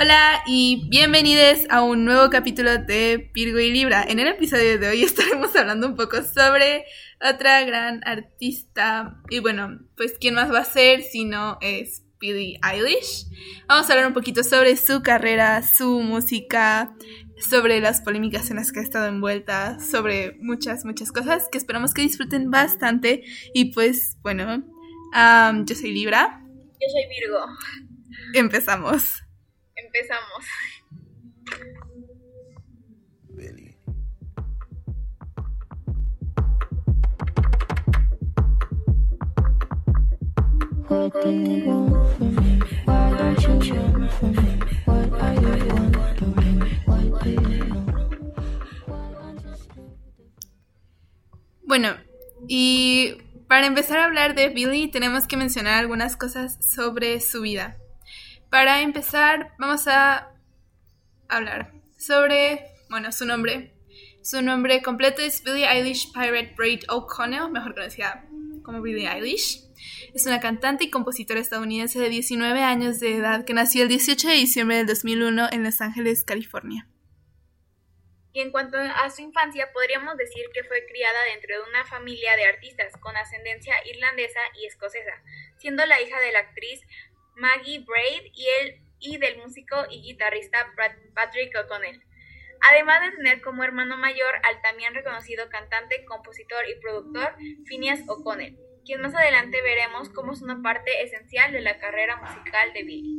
Hola y bienvenidos a un nuevo capítulo de Virgo y Libra. En el episodio de hoy estaremos hablando un poco sobre otra gran artista. Y bueno, pues quién más va a ser si no es Billie Eilish. Vamos a hablar un poquito sobre su carrera, su música, sobre las polémicas en las que ha estado envuelta, sobre muchas, muchas cosas que esperamos que disfruten bastante. Y pues bueno, yo soy Libra. Yo soy Virgo. Empezamos. Empezamos. Bueno, y para empezar a hablar de Billy tenemos que mencionar algunas cosas sobre su vida. Para empezar, vamos a hablar sobre, bueno, su nombre. Su nombre completo es Billie Eilish Pirate Braid O'Connell, mejor conocida como Billie Eilish. Es una cantante y compositora estadounidense de 19 años de edad que nació el 18 de diciembre del 2001 en Los Ángeles, California. Y en cuanto a su infancia, podríamos decir que fue criada dentro de una familia de artistas con ascendencia irlandesa y escocesa, siendo la hija de la actriz Maggie Braid y, y del músico y guitarrista Patrick O'Connell. Además de tener como hermano mayor al también reconocido cantante, compositor y productor Phineas O'Connell, quien más adelante veremos como es una parte esencial de la carrera musical de Billy.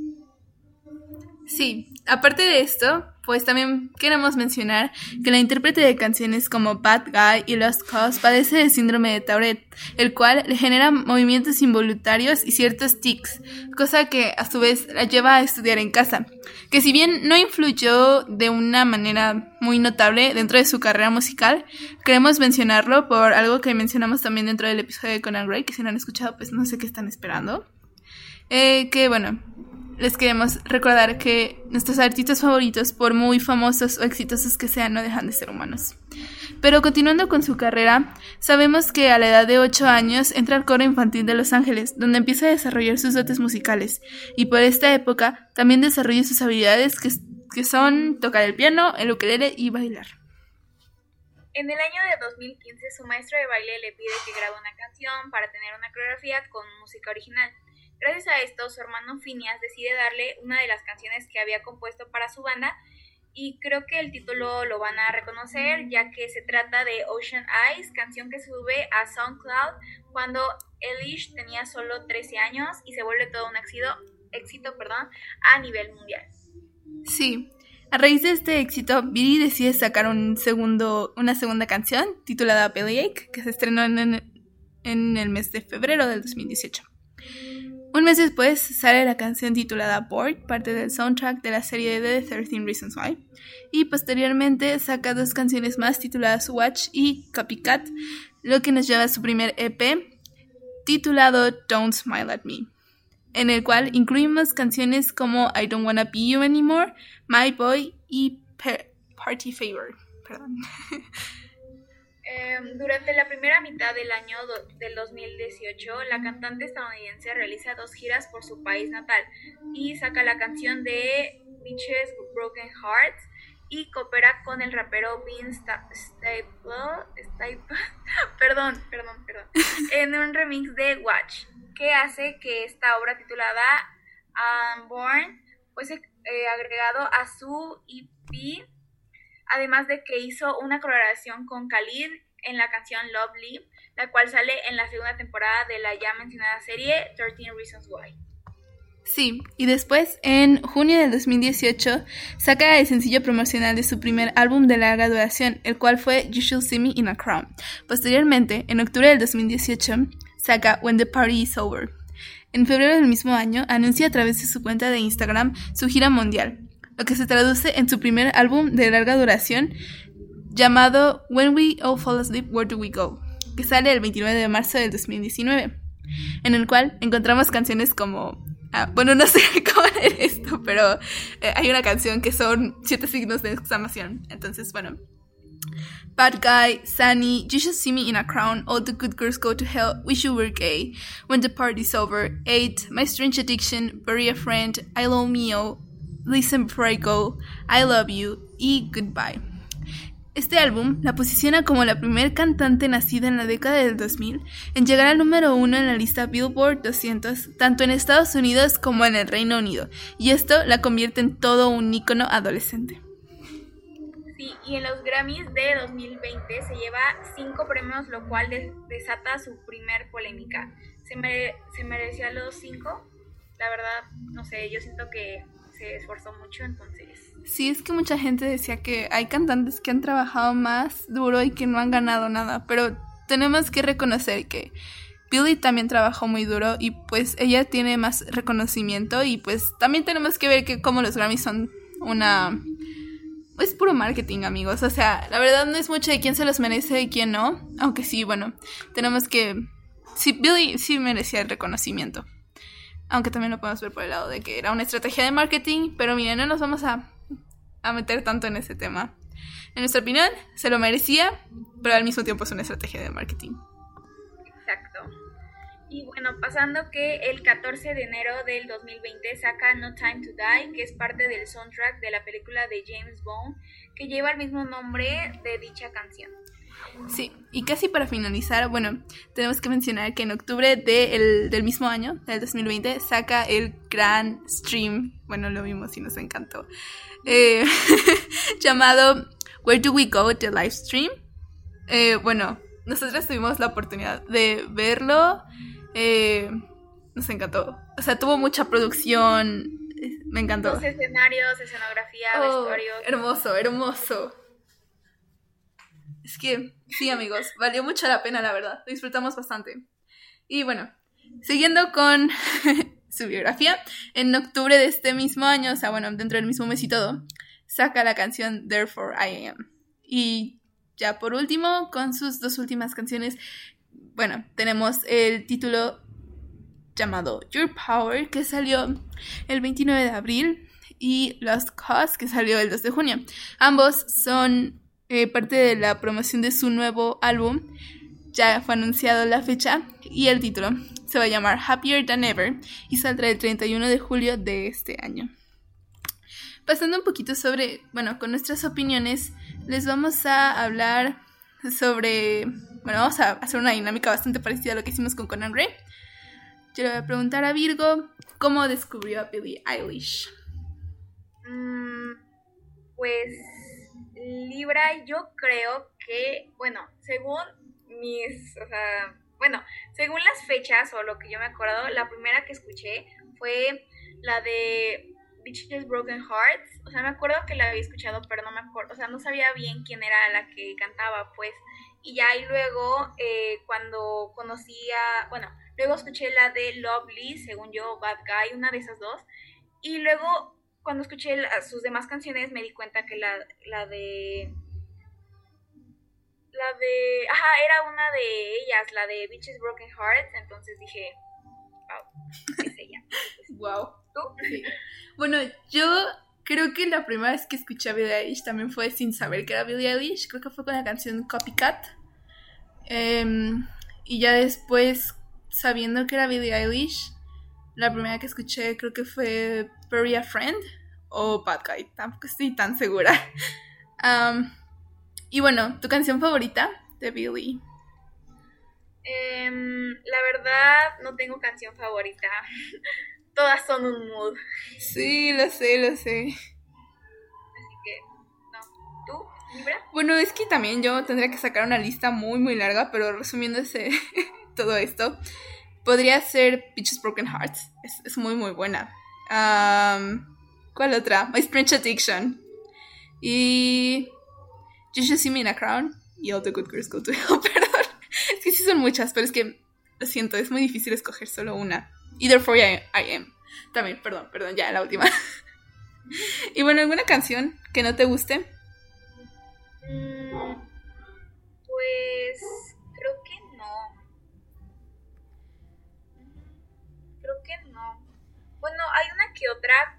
Sí, aparte de esto, pues también queremos mencionar que la intérprete de canciones como Bad Guy y Lost Cause padece del síndrome de Tourette, el cual le genera movimientos involuntarios y ciertos tics, cosa que a su vez la lleva a estudiar en casa, que si bien no influyó de una manera muy notable dentro de su carrera musical, queremos mencionarlo por algo que mencionamos también dentro del episodio de Conan Gray, que si no han escuchado pues no sé qué están esperando. Eh, que bueno, les queremos recordar que nuestros artistas favoritos, por muy famosos o exitosos que sean, no dejan de ser humanos. Pero continuando con su carrera, sabemos que a la edad de 8 años entra al coro infantil de Los Ángeles, donde empieza a desarrollar sus dotes musicales, y por esta época también desarrolla sus habilidades que, son tocar el piano, el ukelele y bailar. En el año de 2015, su maestro de baile le pide que grabe una canción para tener una coreografía con música original. Gracias a esto, su hermano Phineas decide darle una de las canciones que había compuesto para su banda y creo que el título lo van a reconocer ya que se trata de Ocean Eyes, canción que sube a SoundCloud cuando Elish tenía solo 13 años y se vuelve todo un éxito, éxito perdón, a nivel mundial. Sí, a raíz de este éxito, Billy decide sacar un segundo, una segunda canción titulada Bellyache, que se estrenó en, en el mes de febrero del 2018. Un mes después sale la canción titulada Bored, parte del soundtrack de la serie de 13 Reasons Why, y posteriormente saca dos canciones más tituladas Watch y Copycat, lo que nos lleva a su primer EP titulado Don't Smile at Me, en el cual incluimos canciones como I Don't Wanna Be You Anymore, My Boy y Party Favor. Perdón. Em, durante la primera mitad del año del 2018, la cantante estadounidense realiza dos giras por su país natal y saca la canción de Bitches Broken Hearts y coopera con el rapero Vince Staple, perdón, perdón, perdón, en un remix de Watch, que hace que esta obra titulada Unborn fuese eh, agregado a su EP además de que hizo una colaboración con Khalid en la canción Lovely, la cual sale en la segunda temporada de la ya mencionada serie 13 Reasons Why. Sí, y después, en junio del 2018, saca el sencillo promocional de su primer álbum de larga duración, el cual fue You Should See Me in a Crown. Posteriormente, en octubre del 2018, saca When the Party is Over. En febrero del mismo año, anuncia a través de su cuenta de Instagram su gira mundial, lo que se traduce en su primer álbum de larga duración llamado When We All Fall Asleep, Where Do We Go, que sale el 29 de marzo del 2019, en el cual encontramos canciones como... Ah, bueno, no sé cómo leer esto, pero eh, hay una canción que son siete signos de exclamación. Entonces, bueno. Bad Guy, Sunny, You Should See Me in a Crown, All the Good Girls Go to Hell, Wish You Were Gay, When the Party's Over, Eight, My Strange Addiction, Bury a Friend, I Love Mio, Listen Before I Go, I Love You y Goodbye. Este álbum la posiciona como la primer cantante nacida en la década del 2000 en llegar al número uno en la lista Billboard 200, tanto en Estados Unidos como en el Reino Unido, y esto la convierte en todo un ícono adolescente. Sí, y en los Grammys de 2020 se lleva cinco premios, lo cual desata su primer polémica. ¿Se, ¿Se merecía los cinco? La verdad, no sé, yo siento que se esforzó mucho, entonces Sí, es que mucha gente decía que hay cantantes que han trabajado más duro y que no han ganado nada, pero tenemos que reconocer que Billy también trabajó muy duro y pues ella tiene más reconocimiento y pues también tenemos que ver que como los Grammys son una... Es puro marketing, amigos. O sea, la verdad no es mucho de quién se los merece y quién no. Aunque sí, bueno, tenemos que... Sí, Billy sí merecía el reconocimiento. Aunque también lo podemos ver por el lado de que era una estrategia de marketing. Pero miren, no nos vamos a a meter tanto en ese tema. En nuestra opinión, se lo merecía, pero al mismo tiempo es una estrategia de marketing. Exacto. Y bueno, pasando que el 14 de enero del 2020 saca No Time to Die, que es parte del soundtrack de la película de James Bond, que lleva el mismo nombre de dicha canción. Sí, y casi para finalizar, bueno, tenemos que mencionar que en octubre del mismo año, del 2020, saca el gran stream, bueno, lo vimos y nos encantó, eh, llamado Where Do We Go? The Live Stream. Eh, bueno, nosotros tuvimos la oportunidad de verlo, eh, nos encantó, o sea, tuvo mucha producción, me encantó. Los escenarios, escenografía, oh, vestuario. Hermoso, hermoso. Es que, sí, amigos, valió mucho la pena, la verdad. Lo disfrutamos bastante. Y bueno, siguiendo con su biografía, en octubre de este mismo año, o sea, bueno, dentro del mismo mes y todo, saca la canción Therefore I Am. Y ya por último, con sus dos últimas canciones, bueno, tenemos el título llamado Your Power, que salió el 29 de abril, y Lost Cause, que salió el 2 de junio. Ambos son eh, parte de la promoción de su nuevo álbum. Ya fue anunciado la fecha y el título. Se va a llamar Happier Than Ever y saldrá el 31 de julio de este año. Pasando un poquito sobre, bueno, con nuestras opiniones, les vamos a hablar sobre, bueno, vamos a hacer una dinámica bastante parecida a lo que hicimos con Conan Gray. Yo le voy a preguntar a Virgo cómo descubrió a Billie Eilish. Mm, pues Libra, yo creo que, bueno, según mis, o sea, bueno, según las fechas o lo que yo me acuerdo, la primera que escuché fue la de Bitches Broken Hearts. O sea, me acuerdo que la había escuchado, pero no me acuerdo, o sea, no sabía bien quién era la que cantaba, pues. Y ya y luego, eh, cuando conocía, bueno, luego escuché la de Lovely, según yo, Bad Guy, una de esas dos. Y luego cuando escuché sus demás canciones me di cuenta que la, la de... La de... Ajá, era una de ellas, la de Bitches Broken Hearts, entonces dije, wow, es ella. wow. ¿Tú? Bueno, yo creo que la primera vez que escuché a Billie Eilish también fue sin saber que era Billie Eilish, creo que fue con la canción Copycat. Em, y ya después, sabiendo que era Billie Eilish, la primera que escuché creo que fue Bury a Friend o Bad Guy, tampoco estoy tan segura. y bueno, ¿tu canción favorita de Billy? Em, la verdad, no tengo canción favorita. Todas son un mood. Sí, lo sé, lo sé. Así que, no. ¿Tú, Libra? Bueno, es que también yo tendría que sacar una lista muy, muy larga, pero resumiéndose todo esto, podría ser Bitches Broken Hearts. Es, muy, muy buena. ¿Cuál otra? My French Addiction. Y. You Should See Me in a Crown. Y All the Good Girls Go to Hell. Perdón. Es que sí son muchas, pero es que. Lo siento, es muy difícil escoger solo una. Y Therefore I, I Am. También, perdón, perdón, ya la última. y bueno, ¿alguna canción que no te guste?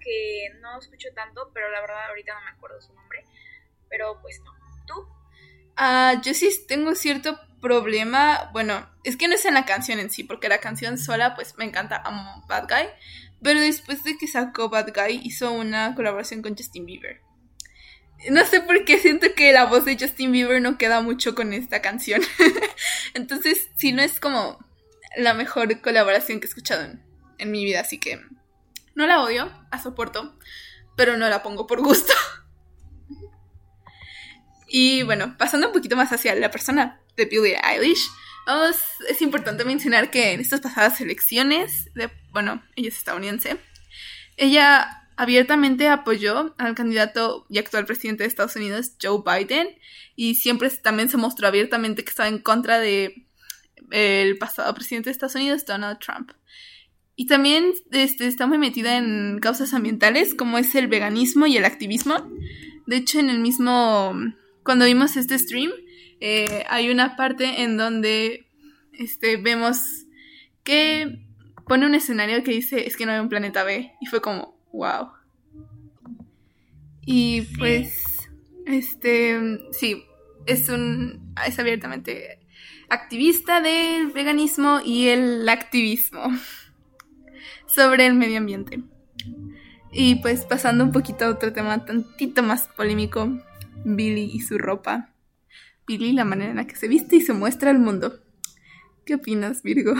Que no escucho tanto, pero la verdad ahorita no me acuerdo su nombre. Pero pues no. ¿Tú? Ah, yo sí tengo cierto problema. Bueno, es que no es en la canción en sí, porque la canción sola, pues me encanta, amo Bad Guy. Pero después de que sacó Bad Guy, hizo una colaboración con Justin Bieber. No sé por qué siento que la voz de Justin Bieber no queda mucho con esta canción. Entonces, si no es como la mejor colaboración que he escuchado en mi vida, así que no la odio, la soporto, pero no la pongo por gusto. Y bueno, pasando un poquito más hacia la persona de Billie Eilish, vamos, es importante mencionar que en estas pasadas elecciones, de, bueno, ella es estadounidense, ella abiertamente apoyó al candidato y actual presidente de Estados Unidos, Joe Biden, y siempre también se mostró abiertamente que estaba en contra de el pasado presidente de Estados Unidos, Donald Trump. Y también este, está muy metida en causas ambientales como es el veganismo y el activismo. De hecho, en el mismo, cuando vimos este stream, eh, hay una parte en donde este, vemos que pone un escenario que dice es que no hay un planeta B. Y fue como, wow. Y pues, este, sí, es un, es abiertamente activista del veganismo y el activismo sobre el medio ambiente. Y pues pasando un poquito a otro tema tantito más polémico, Billy y su ropa. Billy, la manera en la que se viste y se muestra al mundo. ¿Qué opinas, Virgo?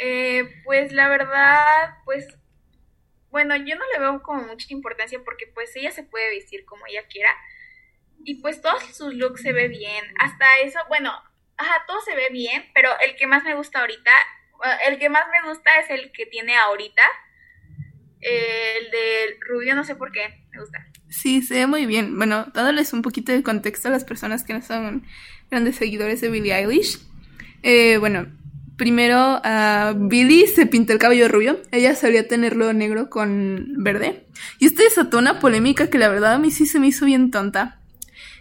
Eh, pues la verdad, pues, bueno, yo no le veo como mucha importancia porque pues ella se puede vestir como ella quiera y pues todos sus looks se ve bien. Hasta eso, bueno, ajá, todo se ve bien, pero el que más me gusta ahorita, el que más me gusta es el que tiene ahorita. El del rubio, no sé por qué, me gusta. Sí, se ve muy bien. Bueno, dándoles un poquito de contexto a las personas que no son grandes seguidores de Billie Eilish. Eh, bueno, primero uh, Billie se pintó el cabello rubio. Ella solía tenerlo negro con verde. Y esto desató una polémica que la verdad a mí sí se me hizo bien tonta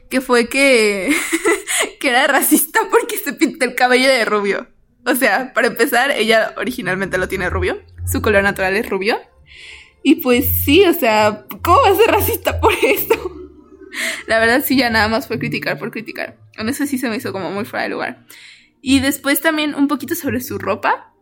que fue que, que era racista porque se pintó el cabello de rubio. O sea, para empezar, ella originalmente lo tiene rubio, su color natural es rubio. Y pues sí, o sea, ¿cómo va a ser racista por esto? La verdad sí, ya nada más fue criticar por criticar. En eso sí se me hizo como muy fuera de lugar. Y después también un poquito sobre su ropa.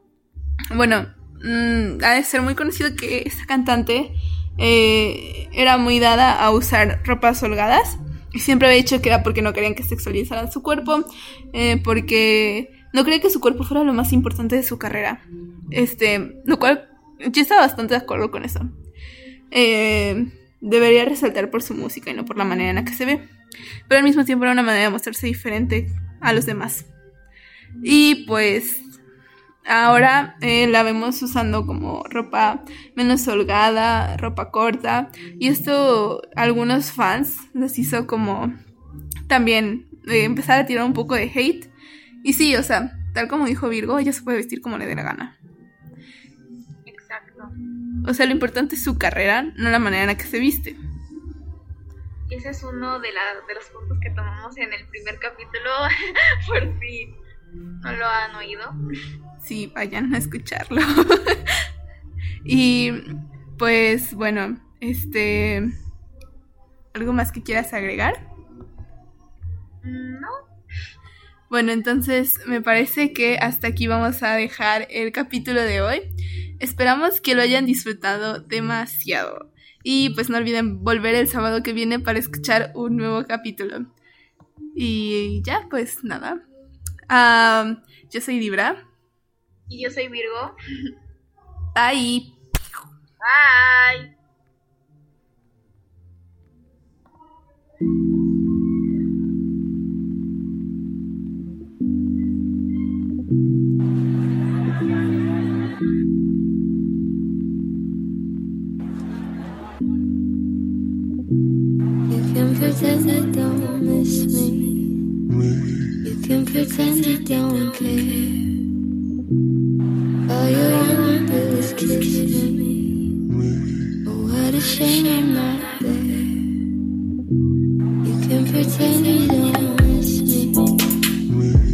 Bueno, mmm, ha de ser muy conocido que esta cantante eh, era muy dada a usar ropas holgadas. Y siempre había dicho que era porque no querían que sexualizaran su cuerpo, eh, porque no creía que su cuerpo fuera lo más importante de su carrera. Este, lo cual yo estaba bastante de acuerdo con eso. Eh, debería resaltar por su música y no por la manera en la que se ve. Pero al mismo tiempo era una manera de mostrarse diferente a los demás. Y pues Ahora eh, la vemos usando como ropa menos holgada, ropa corta. Y esto algunos fans les hizo como también eh, empezar a tirar un poco de hate. Y sí, o sea, tal como dijo Virgo, ella se puede vestir como le dé la gana. Exacto. O sea, lo importante es su carrera, no la manera en la que se viste. Ese es uno de, de los puntos que tomamos en el primer capítulo, por si no lo han oído sí, vayan a escucharlo. y pues bueno, este... ¿Algo más que quieras agregar? No. Bueno, entonces me parece que hasta aquí vamos a dejar el capítulo de hoy. Esperamos que lo hayan disfrutado demasiado. Y pues no olviden volver el sábado que viene para escuchar un nuevo capítulo. Y ya, pues nada. Yo soy Libra. Y yo soy Virgo. Bye. Bye. Pretend you don't care.